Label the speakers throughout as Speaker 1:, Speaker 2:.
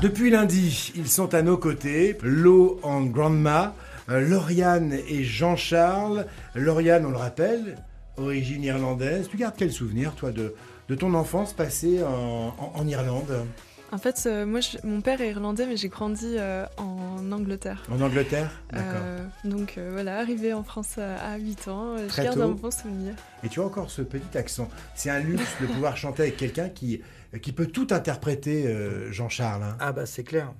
Speaker 1: Depuis lundi, ils sont à nos côtés, Lo and Grandma, euh, Lauriane et Jean-Charles. Lauriane, on le rappelle, origine irlandaise. Tu gardes quel souvenir, toi, de, ton enfance passée en- en Irlande,
Speaker 2: En fait, euh, moi, je- mon père est irlandais, mais j'ai grandi euh, en Angleterre.
Speaker 1: en Angleterre? D'accord.
Speaker 2: Euh, donc euh, voilà, arrivé en France à, à 8 ans,
Speaker 1: Très
Speaker 2: je garde
Speaker 1: tôt.
Speaker 2: un bon souvenir.
Speaker 1: Et tu as encore ce petit accent. C'est un luxe de pouvoir chanter avec quelqu'un qui, qui peut tout interpréter, euh, Jean-Charles. hein.
Speaker 3: Ah bah c'est clair.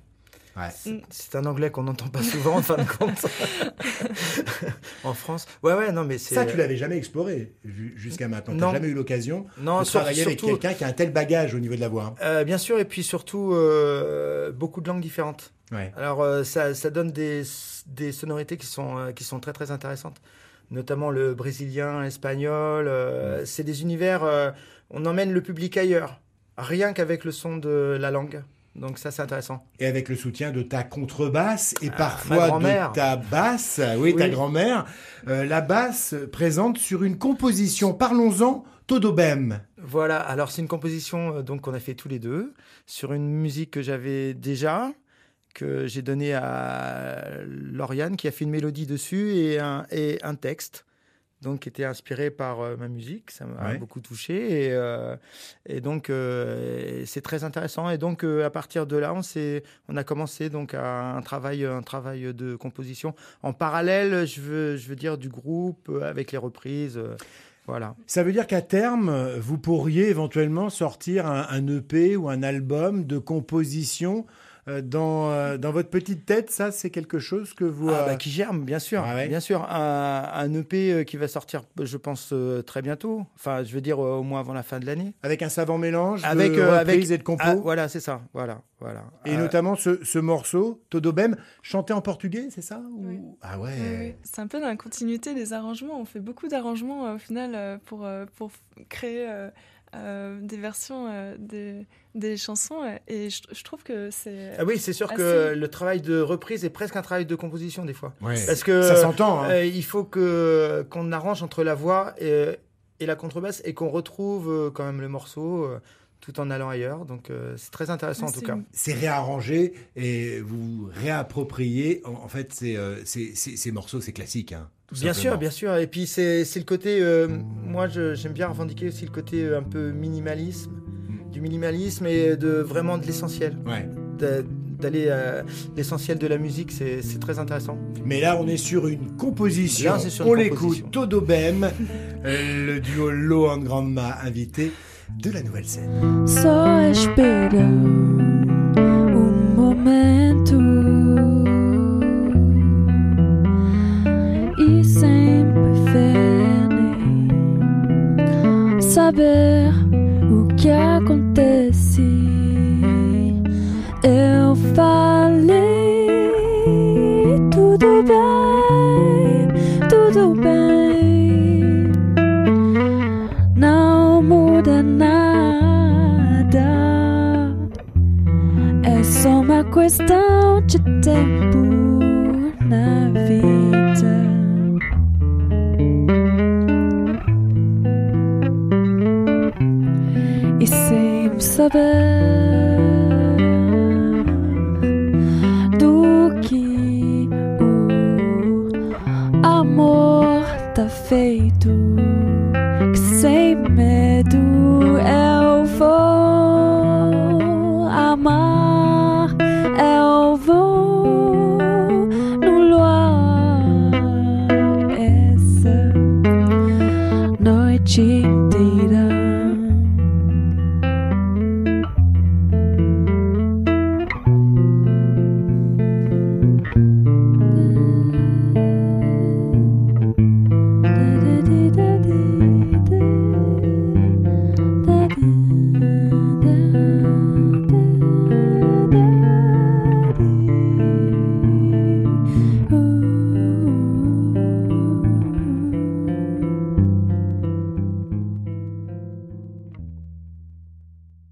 Speaker 1: Ouais.
Speaker 3: C'est- un anglais qu'on n'entend pas souvent en fin de compte. en France. Ouais ouais non mais c'est.
Speaker 1: Ça, tu l'avais jamais exploré ju- jusqu'à maintenant. Tu n'as jamais eu l'occasion
Speaker 3: Non
Speaker 1: de
Speaker 3: sur-
Speaker 1: travailler avec quelqu'un qui a un tel bagage au niveau de la voix. hein.
Speaker 3: euh, bien sûr et puis surtout euh, beaucoup de langues différentes.
Speaker 1: Ouais.
Speaker 3: Alors euh, ça, ça donne des, des sonorités qui sont, euh, qui sont très très intéressantes, notamment le brésilien, l'espagnol. euh, C'est des univers, euh, on emmène le public ailleurs, rien qu'avec le son de la langue. Donc ça c'est intéressant.
Speaker 1: Et avec le soutien de ta contrebasse et
Speaker 3: Ah,
Speaker 1: parfois de ta basse, oui, ta grand-mère, euh, la basse présente sur une composition, parlons-en, Todobem.
Speaker 3: Voilà, alors c'est une composition euh, donc qu'on a fait tous les deux sur une musique que j'avais déjà que j'ai donnée à Lauriane qui a fait une mélodie dessus et un, et un texte donc qui était inspiré par euh, ma musique, ça m'a
Speaker 1: Ouais.
Speaker 3: beaucoup touché et, euh, et donc euh, c'est très intéressant et donc à partir de là on s'est on a commencé donc à un travail un travail de composition en parallèle je veux je veux dire du groupe avec les reprises voilà.
Speaker 1: Ça veut dire qu'à terme, vous pourriez éventuellement sortir un, un EP ou un album de composition dans, euh, dans votre petite tête. Ça, c'est quelque chose que vous...
Speaker 3: Ah,
Speaker 1: euh,
Speaker 3: bah, qui germe, bien sûr.
Speaker 1: Ah ouais
Speaker 3: Bien sûr. Un, un EP euh, qui va sortir, je pense, euh, très bientôt. Enfin, je veux dire, euh, au moins avant la fin de l'année.
Speaker 1: Avec un savant mélange
Speaker 3: Avec,
Speaker 1: de
Speaker 3: euh,
Speaker 1: reprises
Speaker 3: avec-
Speaker 1: et de compos.
Speaker 3: Ah, voilà, c'est ça. Voilà, voilà.
Speaker 1: Et
Speaker 3: Euh,
Speaker 1: notamment ce, ce morceau, Todobem, chanté en portugais, c'est ça ou-
Speaker 2: Oui.
Speaker 1: Ah ouais.
Speaker 2: Oui, oui. C'est un peu dans la continuité des arrangements. On fait beaucoup d'arrangements euh, au final euh, pour, euh, pour créer euh, des versions euh, des, des chansons. euh, Et je, je trouve que c'est.
Speaker 3: ah oui, c'est sûr que le travail de reprise est presque un travail de composition des fois.
Speaker 1: Ouais.
Speaker 3: Parce que
Speaker 1: Ça s'entend. hein.
Speaker 3: euh, il faut que qu'on arrange entre la voix et, et la contrebasse et qu'on retrouve quand même le morceau euh, tout en allant ailleurs. Donc euh, c'est très intéressant en tout cas.
Speaker 1: c'est réarrangé et vous réappropriez en, en fait ces, euh, ces, ces- ces morceaux, c'est classique. Hein, tout
Speaker 3: Bien sûr, bien sûr. Et puis c'est c'est le côté, euh, moi j'aime bien revendiquer aussi le côté euh, un peu minimalisme, du minimalisme et de vraiment de l'essentiel.
Speaker 1: Ouais.
Speaker 3: D'aller à l'essentiel de la musique, c'est c'est très intéressant.
Speaker 1: Mais là, on est sur une composition.
Speaker 3: Là, c'est sur
Speaker 1: on l'écoute. Todobem, le duo Lo and Grandma invité de la nouvelle scène.
Speaker 4: Só espera um momento e sempre fé em saber o que acontece. Eu falei tudo bem, questão de tempo na vida. E sem saber do que o amor tá feito que sem medo eu vou amar, cheat data.